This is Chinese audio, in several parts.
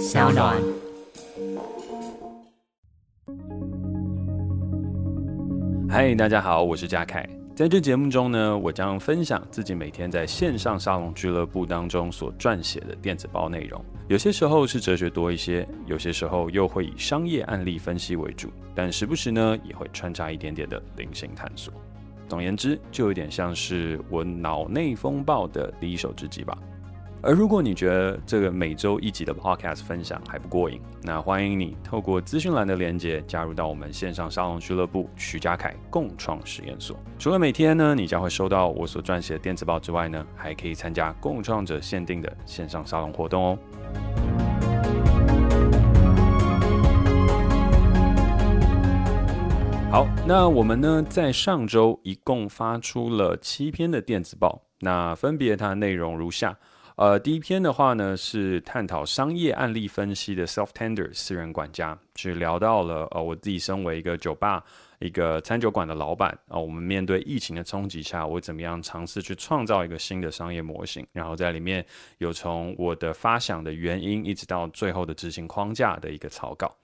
小暖。嗨，大家好，我是嘉凯。在这节目中呢，我将分享自己每天在线上沙龙俱乐部当中所撰写的电子报内容。有些时候是哲学多一些，有些时候又会以商业案例分析为主，但时不时呢也会穿插一点点的灵性探索。总言之，就有点像是我脑内风暴的第一手之记吧。而如果你觉得这个每周一集的 Podcast 分享还不过瘾，那欢迎你透过资讯栏的连接加入到我们线上沙龙俱乐部徐家凯共创实验所。除了每天呢，你将会收到我所撰写的电子报之外呢，还可以参加共创者限定的线上沙龙活动哦。好，那我们呢在上周一共发出了七篇的电子报，那分别它的内容如下。呃，第一篇的话呢，是探讨商业案例分析的 Self Tender 私人管家，去聊到了呃，我自己身为一个酒吧、一个餐酒馆的老板啊、我们面对疫情的冲击下，我怎么样尝试去创造一个新的商业模型，然后在里面有从我的发想的原因，一直到最后的执行框架的一个草稿。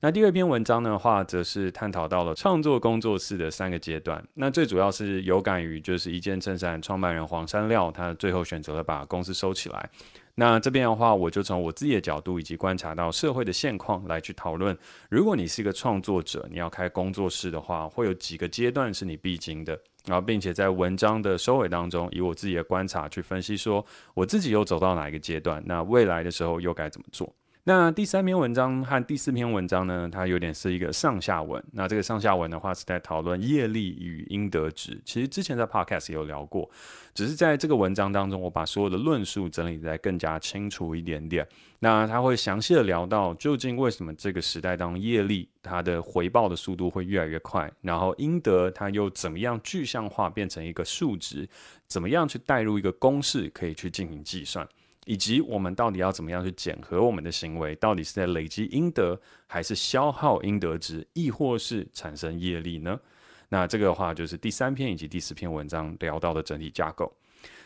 那第二篇文章的话，则是探讨到了创作工作室的三个阶段。那最主要是有感于就是一件衬衫创办人黄山料，他最后选择了把公司收起来。那这边的话，我就从我自己的角度以及观察到社会的现况来去讨论，如果你是一个创作者，你要开工作室的话，会有几个阶段是你必经的。然后，并且在文章的收尾当中，以我自己的观察去分析，说我自己又走到哪一个阶段，那未来的时候又该怎么做。那第三篇文章和第四篇文章呢，它有点是一个上下文。那这个上下文的话是在讨论业力与应得值。其实之前在 Podcast 也有聊过，只是在这个文章当中，我把所有的论述整理得更加清楚一点点。那他会详细的聊到，究竟为什么这个时代当中业力它的回报的速度会越来越快，然后应得它又怎么样具象化变成一个数值，怎么样去带入一个公式可以去进行计算。以及我们到底要怎么样去检核我们的行为，到底是在累积阴德，还是消耗阴德值，亦或是产生业力呢？那这个的话就是第三篇以及第四篇文章聊到的整体架构。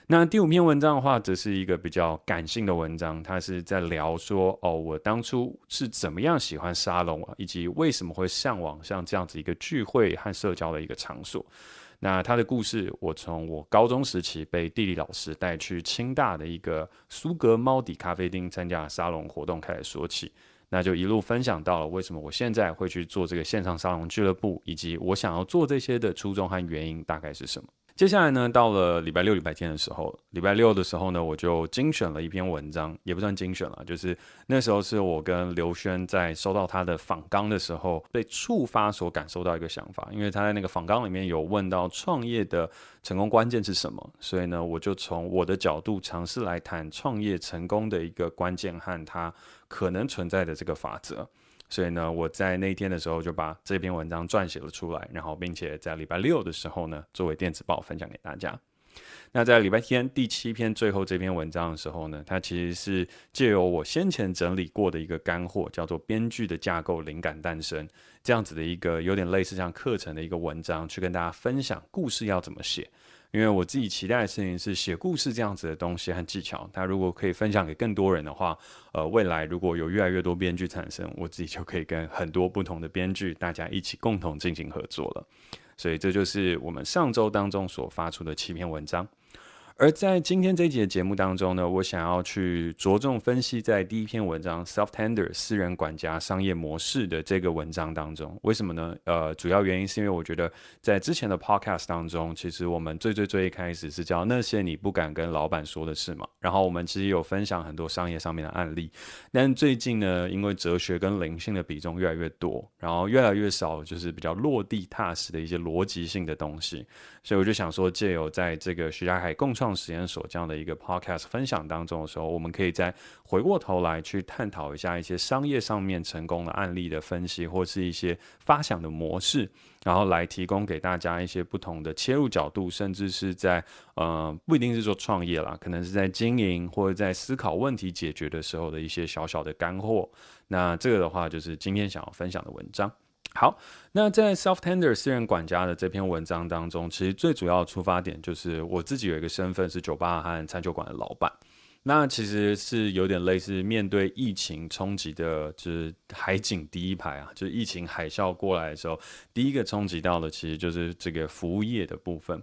那第五篇文章的话，则是一个比较感性的文章，它是在聊说哦，我当初是怎么样喜欢沙龙，以及为什么会向往像这样子一个聚会和社交的一个场所。那他的故事，我从我高中时期被地理老师带去清大的一个苏格猫底咖啡厅参加沙龙活动开始说起，那就一路分享到了为什么我现在会去做这个线上沙龙俱乐部，以及我想要做这些的初衷和原因大概是什么。接下来呢，到了礼拜六、礼拜天的时候，礼拜六的时候呢，我就精选了一篇文章，也不算精选了，就是那时候是我跟刘轩在收到他的访纲的时候，被触发所感受到一个想法，因为他在那个访纲里面有问到创业的成功关键是什么，所以呢，我就从我的角度尝试来谈创业成功的一个关键和它可能存在的这个法则。所以呢，我在那一天的时候就把这篇文章撰写了出来，然后并且在礼拜六的时候呢，作为电子报分享给大家。那在礼拜天第七篇最后这篇文章的时候呢，它其实是借由我先前整理过的一个干货，叫做“编剧的架构灵感诞生”这样子的一个有点类似像课程的一个文章，去跟大家分享故事要怎么写。因为我自己期待的事情是写故事这样子的东西和技巧，它如果可以分享给更多人的话，呃，未来如果有越来越多编剧产生，我自己就可以跟很多不同的编剧大家一起共同进行合作了。所以这就是我们上周当中所发出的七篇文章。而在今天这一集的节目当中呢，我想要去着重分析在第一篇文章 “Self Tender 私人管家商业模式”的这个文章当中，为什么呢？呃，主要原因是因为我觉得在之前的 Podcast 当中，其实我们最最最一开始是叫那些你不敢跟老板说的事嘛。然后我们其实有分享很多商业上面的案例，但最近呢，因为哲学跟灵性的比重越来越多，然后越来越少就是比较落地踏实的一些逻辑性的东西，所以我就想说，借由在这个徐家凯共创实验所这样的一个 podcast 分享当中的时候，我们可以再回过头来去探讨一下一些商业上面成功的案例的分析，或是一些发想的模式，然后来提供给大家一些不同的切入角度，甚至是在呃不一定是说创业啦，可能是在经营或者在思考问题解决的时候的一些小小的干货。那这个的话，就是今天想要分享的文章。好，那在 Self Tender 私人管家的这篇文章当中，其实最主要的出发点就是我自己有一个身份是酒吧和餐酒馆的老板。那其实是有点类似面对疫情冲击的，就是海景第一排啊，就是疫情海啸过来的时候，第一个冲击到的其实就是这个服务业的部分。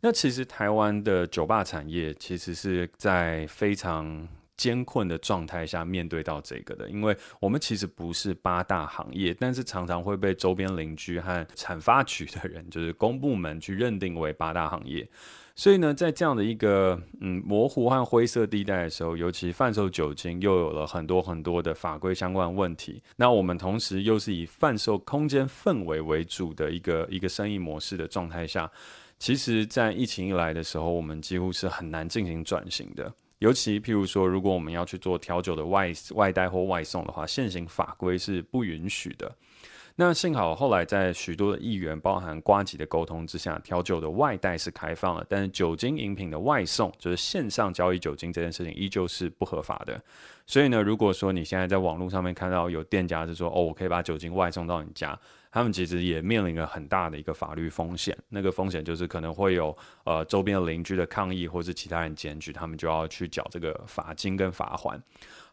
那其实台湾的酒吧产业其实是在非常艰困的状态下面对到这个的，因为我们其实不是八大行业，但是常常会被周边邻居和产发局的人，就是公部门去认定为八大行业。所以呢，在这样的一个嗯模糊和灰色地带的时候，尤其贩售酒精又有了很多很多的法规相关问题。那我们同时又是以贩售空间氛围为主的一个一个生意模式的状态下，其实，在疫情一来的时候，我们几乎是很难进行转型的。尤其譬如说，如果我们要去做调酒的外外带或外送的话，现行法规是不允许的。那幸好后来在许多的议员，包含瓜吉的沟通之下，调酒的外带是开放了，但是酒精饮品的外送，就是线上交易酒精这件事情，依旧是不合法的。所以呢，如果说你现在在网络上面看到有店家是说，哦，我可以把酒精外送到你家，他们其实也面临了很大的一个法律风险。那个风险就是可能会有呃周边的邻居的抗议，或是其他人检举，他们就要去缴这个罚金跟罚锾。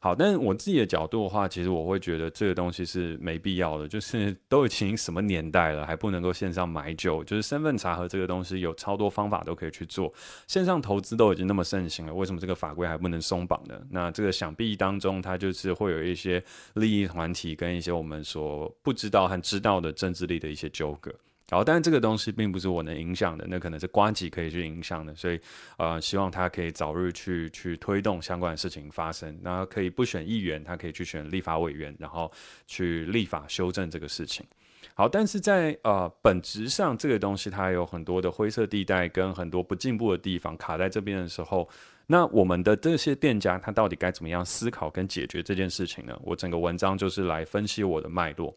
好，但是我自己的角度的话，其实我会觉得这个东西是没必要的。就是 都已经什么年代了，还不能够线上买酒，就是身份查核这个东西有超多方法都可以去做。线上投资都已经那么盛行了，为什么这个法规还不能松绑呢？那这个想必当中，它就是会有一些利益团体跟一些我们所不知道和知道的政治力的一些纠葛。好，但这个东西并不是我能影响的，那可能是瓜吉可以去影响的，所以呃，希望他可以早日去去推动相关的事情发生，然后可以不选议员，他可以去选立法委员，然后去立法修正这个事情。好，但是在呃本质上，这个东西它有很多的灰色地带跟很多不进步的地方卡在这边的时候，那我们的这些店家他到底该怎么样思考跟解决这件事情呢？我整个文章就是来分析我的脉络。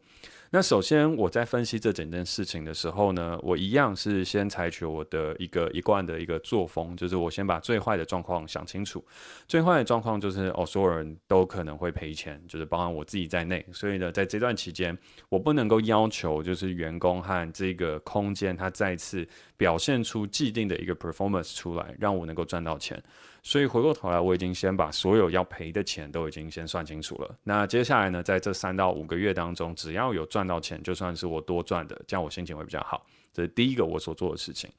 那首先，我在分析这整件事情的时候呢，我一样是先采取我的一个一贯的一个作风，就是我先把最坏的状况想清楚。最坏的状况就是哦，所有人都可能会赔钱，就是包含我自己在内。所以呢，在这段期间，我不能够要求就是员工和这个空间，它再次表现出既定的一个 performance 出来，让我能够赚到钱。所以回过头来，我已经先把所有要赔的钱都已经先算清楚了。那接下来呢，在这三到五个月当中，只要有赚到钱，就算是我多赚的，这样我心情会比较好。这是第一个我所做的事情。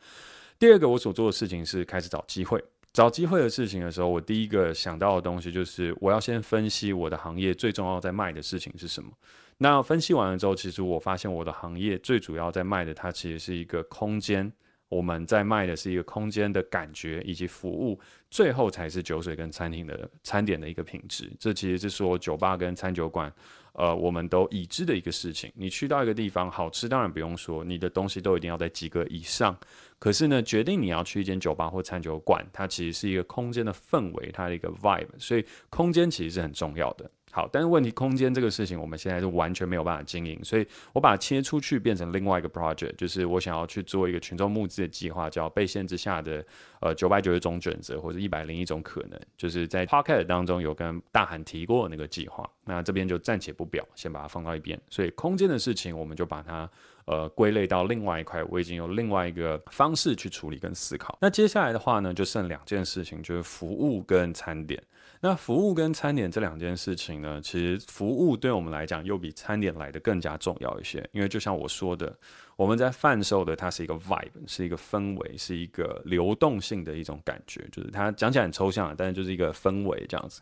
第二个我所做的事情是开始找机会。找机会的事情的时候，我第一个想到的东西就是我要先分析我的行业最重要在卖的事情是什么。那分析完了之后，其实我发现我的行业最主要在卖的，它其实是一个空间。我们在卖的是一个空间的感觉以及服务，最后才是酒水跟餐厅的餐点的一个品质。这其实是说酒吧跟餐酒馆，呃，我们都已知的一个事情。你去到一个地方，好吃当然不用说，你的东西都一定要在及格以上。可是呢，决定你要去一间酒吧或餐酒馆，它其实是一个空间的氛围，它的一个 vibe，所以空间其实是很重要的。好，但是问题，空间这个事情，我们现在是完全没有办法经营，所以我把它切出去，变成另外一个 project，就是我想要去做一个群众募资的计划，叫被限制下的呃九百九十种选择，或者一百零一种可能，就是在 podcast 当中有跟大韩提过的那个计划，那这边就暂且不表，先把它放到一边。所以空间的事情，我们就把它呃归类到另外一块，我已经有另外一个方式去处理跟思考。那接下来的话呢，就剩两件事情，就是服务跟餐点。那服务跟餐点这两件事情呢，其实服务对我们来讲又比餐点来得更加重要一些，因为就像我说的，我们在贩售的它是一个 vibe，是一个氛围，是一个流动性的一种感觉，就是它讲起来很抽象，但是就是一个氛围这样子。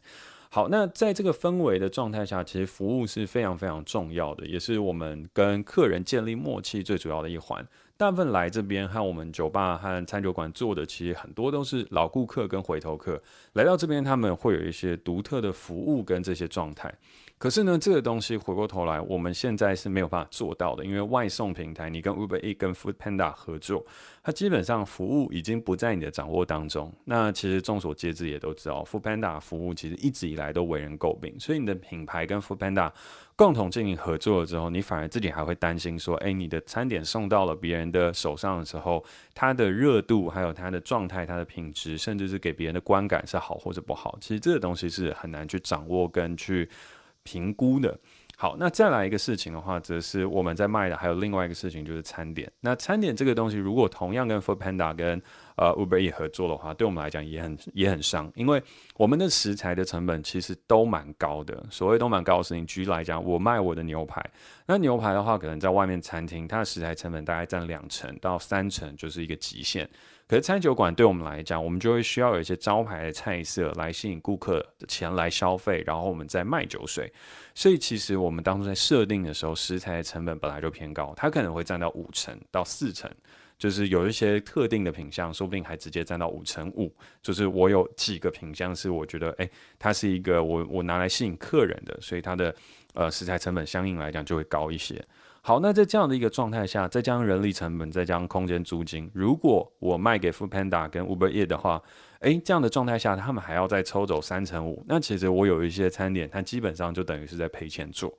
好，那在这个氛围的状态下，其实服务是非常非常重要的，也是我们跟客人建立默契最主要的一环。大部分来这边和我们酒吧和餐酒馆做的，其实很多都是老顾客跟回头客。来到这边，他们会有一些独特的服务跟这些状态。可是呢，这个东西回过头来，我们现在是没有办法做到的，因为外送平台，你跟 Uber E 跟 Food Panda 合作，它基本上服务已经不在你的掌握当中。那其实众所皆知也都知道，Food Panda 服务其实一直以来都为人诟病，所以你的品牌跟 Food Panda 共同进行合作了之后，你反而自己还会担心说，哎，你的餐点送到了别人的手上的时候，它的热度、还有它的状态、它的品质，甚至是给别人的观感是好或者不好，其实这个东西是很难去掌握跟去。评估的。好，那再来一个事情的话，则是我们在卖的还有另外一个事情，就是餐点。那餐点这个东西，如果同样跟 Foodpanda 跟呃 Uber Eats 合作的话，对我们来讲也很也很伤，因为我们的食材的成本其实都蛮高的。所谓都蛮高的事情，举例来讲，我卖我的牛排，那牛排的话，可能在外面餐厅，它的食材成本大概占两成到三成，就是一个极限。可是餐酒馆对我们来讲，我们就会需要有一些招牌的菜色来吸引顾客的前来消费，然后我们再卖酒水。所以其实我们当初在设定的时候，食材的成本本来就偏高，它可能会占到五成到四成，就是有一些特定的品相，说不定还直接占到五成五。就是我有几个品相是我觉得，哎，它是一个我我拿来吸引客人的，所以它的呃食材成本相应来讲就会高一些。好，那在这样的一个状态下，再加上人力成本，再加上空间租金，如果我卖给 Foodpanda 跟 Uber e a t 的话，诶，这样的状态下，他们还要再抽走三成五，那其实我有一些餐点，它基本上就等于是在赔钱做。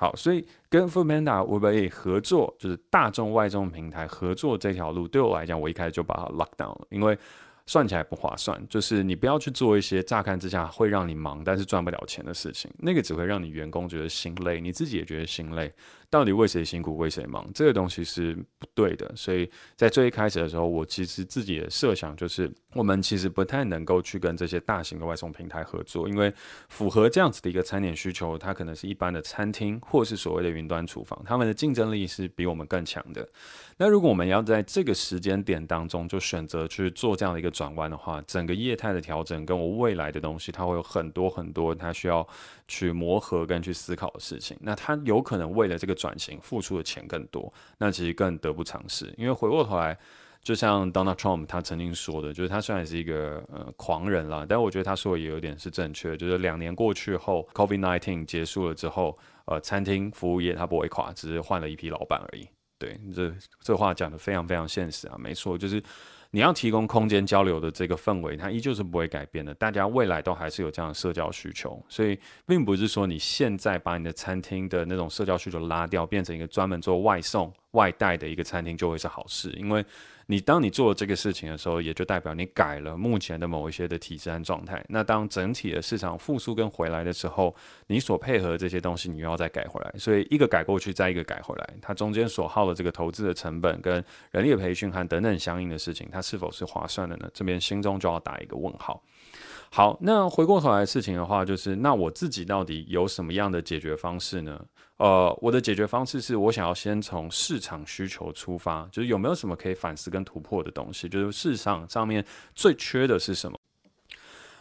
好，所以跟 Foodpanda、Uber Eats 合作，就是大众外送平台合作这条路，对我来讲，我一开始就把它 lock down 了，因为。算起来不划算，就是你不要去做一些乍看之下会让你忙但是赚不了钱的事情，那个只会让你员工觉得心累，你自己也觉得心累。到底为谁辛苦为谁忙？这个东西是不对的。所以在最一开始的时候，我其实自己的设想就是，我们其实不太能够去跟这些大型的外送平台合作，因为符合这样子的一个餐点需求，它可能是一般的餐厅或是所谓的云端厨房，他们的竞争力是比我们更强的。那如果我们要在这个时间点当中就选择去做这样的一个转弯的话，整个业态的调整跟我未来的东西，它会有很多很多它需要去磨合跟去思考的事情。那它有可能为了这个。转型付出的钱更多，那其实更得不偿失。因为回过头来，就像 Donald Trump 他曾经说的，就是他虽然是一个呃狂人啦，但我觉得他说的也有点是正确。就是两年过去后，COVID-19 结束了之后，呃，餐厅服务业它不会垮，只是换了一批老板而已。对，这这话讲的非常非常现实啊，没错，就是。你要提供空间交流的这个氛围，它依旧是不会改变的。大家未来都还是有这样的社交需求，所以并不是说你现在把你的餐厅的那种社交需求拉掉，变成一个专门做外送外带的一个餐厅就会是好事，因为。你当你做这个事情的时候，也就代表你改了目前的某一些的体制和状态。那当整体的市场复苏跟回来的时候，你所配合这些东西，你又要再改回来。所以一个改过去，再一个改回来，它中间所耗的这个投资的成本跟人力的培训和等等相应的事情，它是否是划算的呢？这边心中就要打一个问号。好，那回过头来事情的话，就是那我自己到底有什么样的解决方式呢？呃，我的解决方式是我想要先从市场需求出发，就是有没有什么可以反思跟突破的东西，就是市场上面最缺的是什么。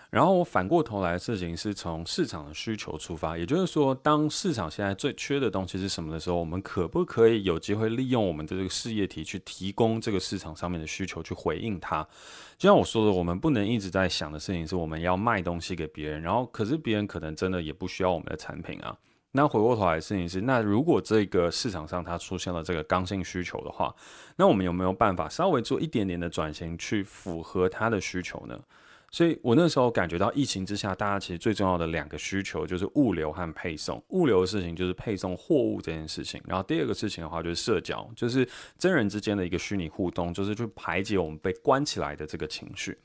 然后我反过头来的事情是从市场的需求出发，也就是说，当市场现在最缺的东西是什么的时候，我们可不可以有机会利用我们的这个事业体去提供这个市场上面的需求去回应它？就像我说的，我们不能一直在想的事情是我们要卖东西给别人，然后可是别人可能真的也不需要我们的产品啊。那回过头来的事情是，那如果这个市场上它出现了这个刚性需求的话，那我们有没有办法稍微做一点点的转型，去符合它的需求呢？所以我那时候感觉到疫情之下，大家其实最重要的两个需求就是物流和配送。物流的事情就是配送货物这件事情，然后第二个事情的话就是社交，就是真人之间的一个虚拟互动，就是去排解我们被关起来的这个情绪。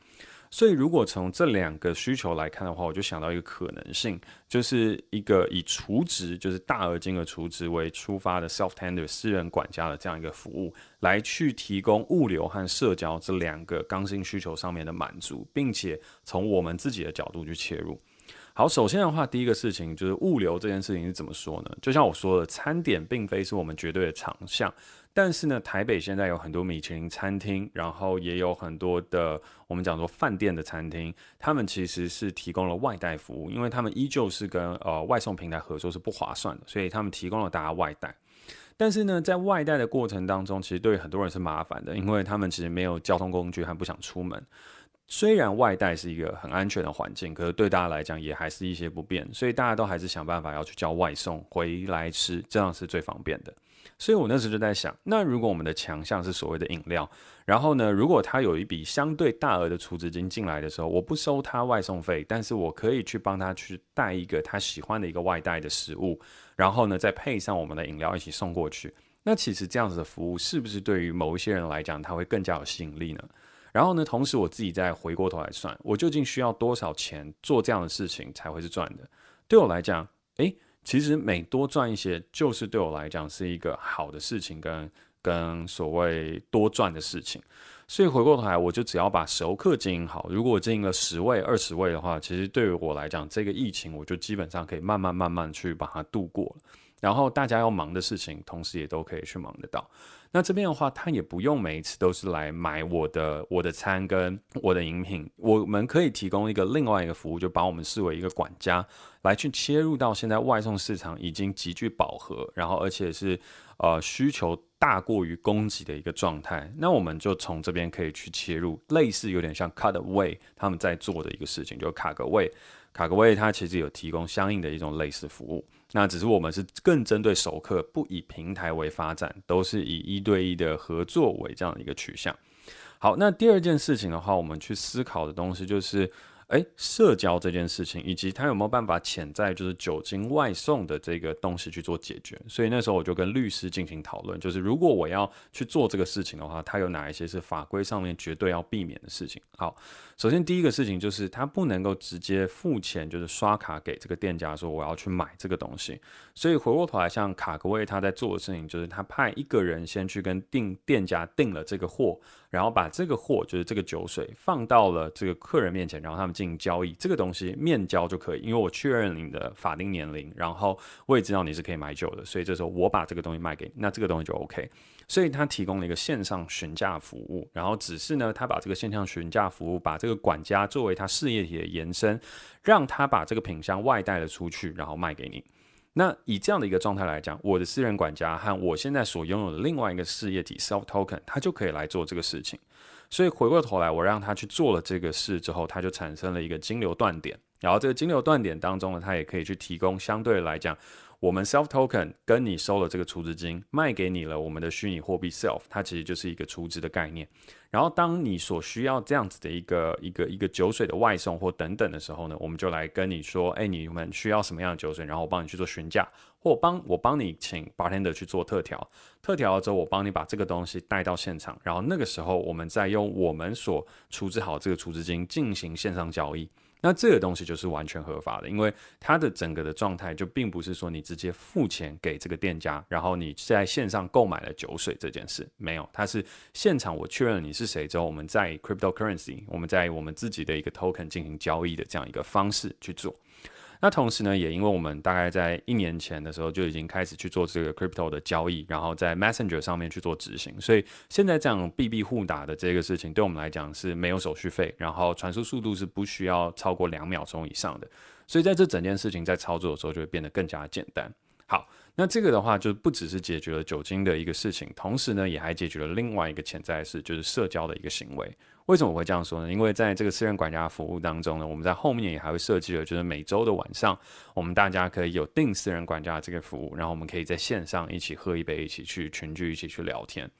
所以，如果从这两个需求来看的话，我就想到一个可能性，就是一个以储值，就是大额金额储值为出发的 self tender 私人管家的这样一个服务，来去提供物流和社交这两个刚性需求上面的满足，并且从我们自己的角度去切入。好，首先的话，第一个事情就是物流这件事情是怎么说呢？就像我说的，餐点并非是我们绝对的长项。但是呢，台北现在有很多米其林餐厅，然后也有很多的我们讲说饭店的餐厅，他们其实是提供了外带服务，因为他们依旧是跟呃外送平台合作是不划算的，所以他们提供了大家外带。但是呢，在外带的过程当中，其实对很多人是麻烦的，因为他们其实没有交通工具，还不想出门。虽然外带是一个很安全的环境，可是对大家来讲也还是一些不便，所以大家都还是想办法要去叫外送回来吃，这样是最方便的。所以我那时就在想，那如果我们的强项是所谓的饮料，然后呢，如果他有一笔相对大额的储值金进来的时候，我不收他外送费，但是我可以去帮他去带一个他喜欢的一个外带的食物，然后呢，再配上我们的饮料一起送过去。那其实这样子的服务是不是对于某一些人来讲，他会更加有吸引力呢？然后呢，同时我自己再回过头来算，我究竟需要多少钱做这样的事情才会是赚的？对我来讲，诶。其实每多赚一些，就是对我来讲是一个好的事情跟，跟所谓多赚的事情。所以回过头来，我就只要把熟客经营好。如果我经营了十位、二十位的话，其实对于我来讲，这个疫情我就基本上可以慢慢慢慢去把它度过。然后大家要忙的事情，同时也都可以去忙得到。那这边的话，他也不用每一次都是来买我的我的餐跟我的饮品，我们可以提供一个另外一个服务，就把我们视为一个管家来去切入到现在外送市场已经极具饱和，然后而且是呃需求大过于供给的一个状态。那我们就从这边可以去切入，类似有点像 Cutaway 他们在做的一个事情，就卡个位。卡格威它其实有提供相应的一种类似服务，那只是我们是更针对熟客，不以平台为发展，都是以一对一的合作为这样的一个取向。好，那第二件事情的话，我们去思考的东西就是。诶，社交这件事情，以及它有没有办法潜在就是酒精外送的这个东西去做解决？所以那时候我就跟律师进行讨论，就是如果我要去做这个事情的话，它有哪一些是法规上面绝对要避免的事情？好，首先第一个事情就是他不能够直接付钱，就是刷卡给这个店家说我要去买这个东西。所以回过头来，像卡格威他在做的事情，就是他派一个人先去跟订店家订了这个货，然后把这个货就是这个酒水放到了这个客人面前，然后他们。进行交易，这个东西面交就可以，因为我确认你的法定年龄，然后我也知道你是可以买酒的，所以这时候我把这个东西卖给你，那这个东西就 OK。所以他提供了一个线上询价服务，然后只是呢，他把这个线上询价服务，把这个管家作为他事业体的延伸，让他把这个品相外带了出去，然后卖给你。那以这样的一个状态来讲，我的私人管家和我现在所拥有的另外一个事业体 Self Token，他就可以来做这个事情。所以回过头来，我让他去做了这个事之后，他就产生了一个金流断点。然后这个金流断点当中呢，他也可以去提供相对来讲，我们 self token 跟你收了这个储值金，卖给你了我们的虚拟货币 self，它其实就是一个储值的概念。然后当你所需要这样子的一个一个一个酒水的外送或等等的时候呢，我们就来跟你说，哎，你们需要什么样的酒水？然后我帮你去做询价，或帮我帮你请 bartender 去做特调，特调了之后，我帮你把这个东西带到现场，然后那个时候我们再用我们所储值好这个储值金进行线上交易。那这个东西就是完全合法的，因为它的整个的状态就并不是说你直接付钱给这个店家，然后你在线上购买了酒水这件事，没有，它是现场我确认你是谁之后，我们在 cryptocurrency，我们在我们自己的一个 token 进行交易的这样一个方式去做。那同时呢，也因为我们大概在一年前的时候就已经开始去做这个 crypto 的交易，然后在 Messenger 上面去做执行，所以现在这样币币互打的这个事情，对我们来讲是没有手续费，然后传输速度是不需要超过两秒钟以上的，所以在这整件事情在操作的时候就会变得更加简单。好，那这个的话就不只是解决了酒精的一个事情，同时呢，也还解决了另外一个潜在事，就是社交的一个行为。为什么我会这样说呢？因为在这个私人管家服务当中呢，我们在后面也还会设计了，就是每周的晚上，我们大家可以有订私人管家这个服务，然后我们可以在线上一起喝一杯，一起去群聚，一起去聊天。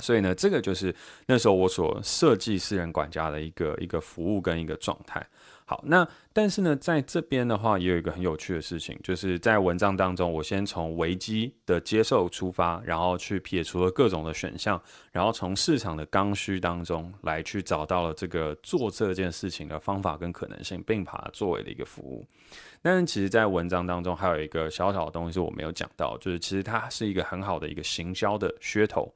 所以呢，这个就是那时候我所设计私人管家的一个一个服务跟一个状态。好，那但是呢，在这边的话，也有一个很有趣的事情，就是在文章当中，我先从危机的接受出发，然后去撇除了各种的选项，然后从市场的刚需当中来去找到了这个做这件事情的方法跟可能性，并把它作为了一个服务。但是其实，在文章当中还有一个小小的东西是我没有讲到，就是其实它是一个很好的一个行销的噱头。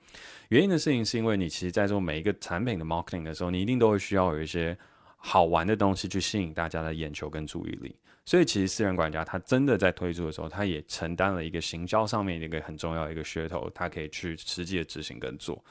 原因的事情是因为你其实在做每一个产品的 marketing 的时候，你一定都会需要有一些。好玩的东西去吸引大家的眼球跟注意力，所以其实私人管家他真的在推出的时候，他也承担了一个行销上面的一个很重要的一个噱头，他可以去实际的执行跟做。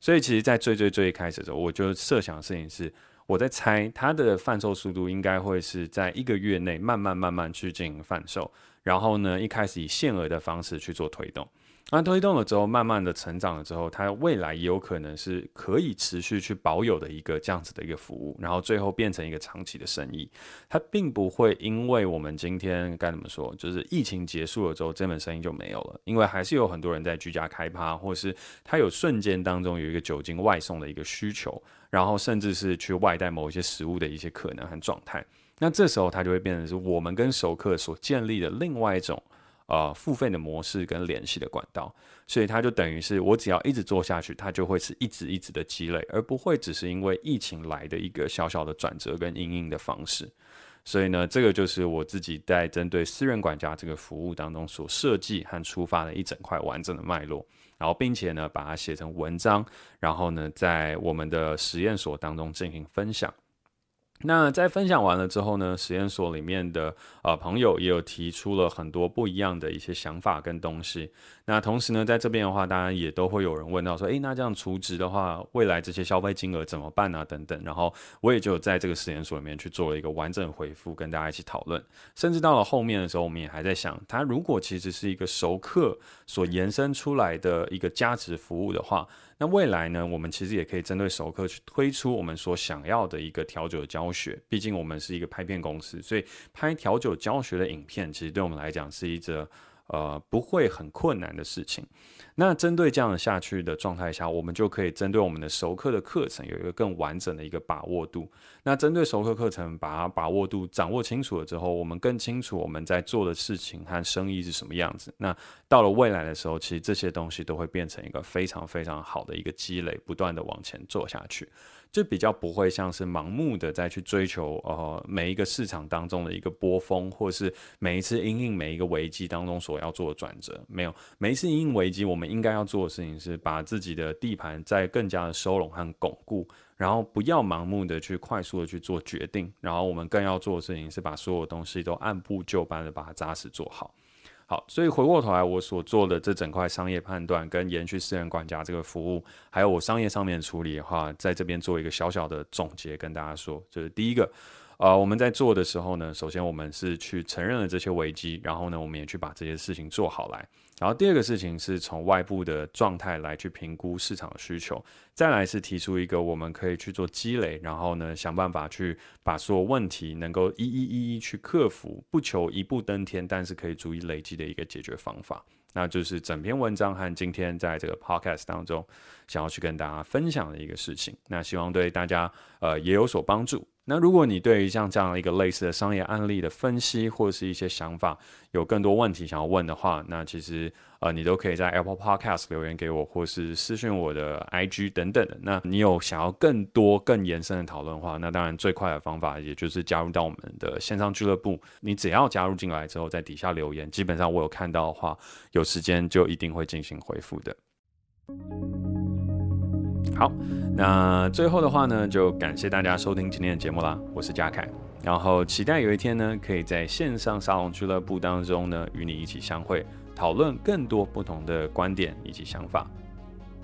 所以其实，在最最最一开始的时候，我就设想的事情是，我在猜他的贩售速度应该会是在一个月内慢慢慢慢去进行贩售，然后呢，一开始以限额的方式去做推动。那推动了之后，慢慢的成长了之后，它未来也有可能是可以持续去保有的一个这样子的一个服务，然后最后变成一个长期的生意。它并不会因为我们今天该怎么说，就是疫情结束了之后，这门生意就没有了，因为还是有很多人在居家开趴，或是它有瞬间当中有一个酒精外送的一个需求，然后甚至是去外带某一些食物的一些可能和状态。那这时候它就会变成是我们跟熟客所建立的另外一种。呃，付费的模式跟联系的管道，所以它就等于是我只要一直做下去，它就会是一直一直的积累，而不会只是因为疫情来的一个小小的转折跟阴影的方式。所以呢，这个就是我自己在针对私人管家这个服务当中所设计和出发的一整块完整的脉络，然后并且呢，把它写成文章，然后呢，在我们的实验所当中进行分享。那在分享完了之后呢，实验所里面的呃朋友也有提出了很多不一样的一些想法跟东西。那同时呢，在这边的话，当然也都会有人问到说，诶，那这样储值的话，未来这些消费金额怎么办啊？等等。然后我也就在这个实验所里面去做了一个完整回复，跟大家一起讨论。甚至到了后面的时候，我们也还在想，它如果其实是一个熟客所延伸出来的一个价值服务的话。那未来呢，我们其实也可以针对熟客去推出我们所想要的一个调酒教学。毕竟我们是一个拍片公司，所以拍调酒教学的影片，其实对我们来讲是一则。呃，不会很困难的事情。那针对这样下去的状态下，我们就可以针对我们的熟客的课程有一个更完整的一个把握度。那针对熟客课程，把把握度掌握清楚了之后，我们更清楚我们在做的事情和生意是什么样子。那到了未来的时候，其实这些东西都会变成一个非常非常好的一个积累，不断的往前做下去。就比较不会像是盲目的再去追求呃每一个市场当中的一个波峰，或是每一次因应每一个危机当中所要做的转折，没有每一次因应危机，我们应该要做的事情是把自己的地盘再更加的收拢和巩固，然后不要盲目的去快速的去做决定，然后我们更要做的事情是把所有东西都按部就班的把它扎实做好。好，所以回过头来，我所做的这整块商业判断跟延续私人管家这个服务，还有我商业上面的处理的话，在这边做一个小小的总结，跟大家说，就是第一个。呃，我们在做的时候呢，首先我们是去承认了这些危机，然后呢，我们也去把这些事情做好来。然后第二个事情是从外部的状态来去评估市场的需求，再来是提出一个我们可以去做积累，然后呢，想办法去把所有问题能够一一一一去克服，不求一步登天，但是可以逐一累积的一个解决方法。那就是整篇文章和今天在这个 podcast 当中想要去跟大家分享的一个事情。那希望对大家呃也有所帮助。那如果你对于像这样一个类似的商业案例的分析，或者是一些想法，有更多问题想要问的话，那其实呃你都可以在 Apple Podcast 留言给我，或是私讯我的 IG 等等的。那你有想要更多更延伸的讨论的话，那当然最快的方法也就是加入到我们的线上俱乐部。你只要加入进来之后，在底下留言，基本上我有看到的话，有时间就一定会进行回复的。好，那最后的话呢，就感谢大家收听今天的节目啦。我是嘉凯，然后期待有一天呢，可以在线上沙龙俱乐部当中呢，与你一起相会，讨论更多不同的观点以及想法。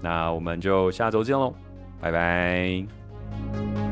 那我们就下周见喽，拜拜。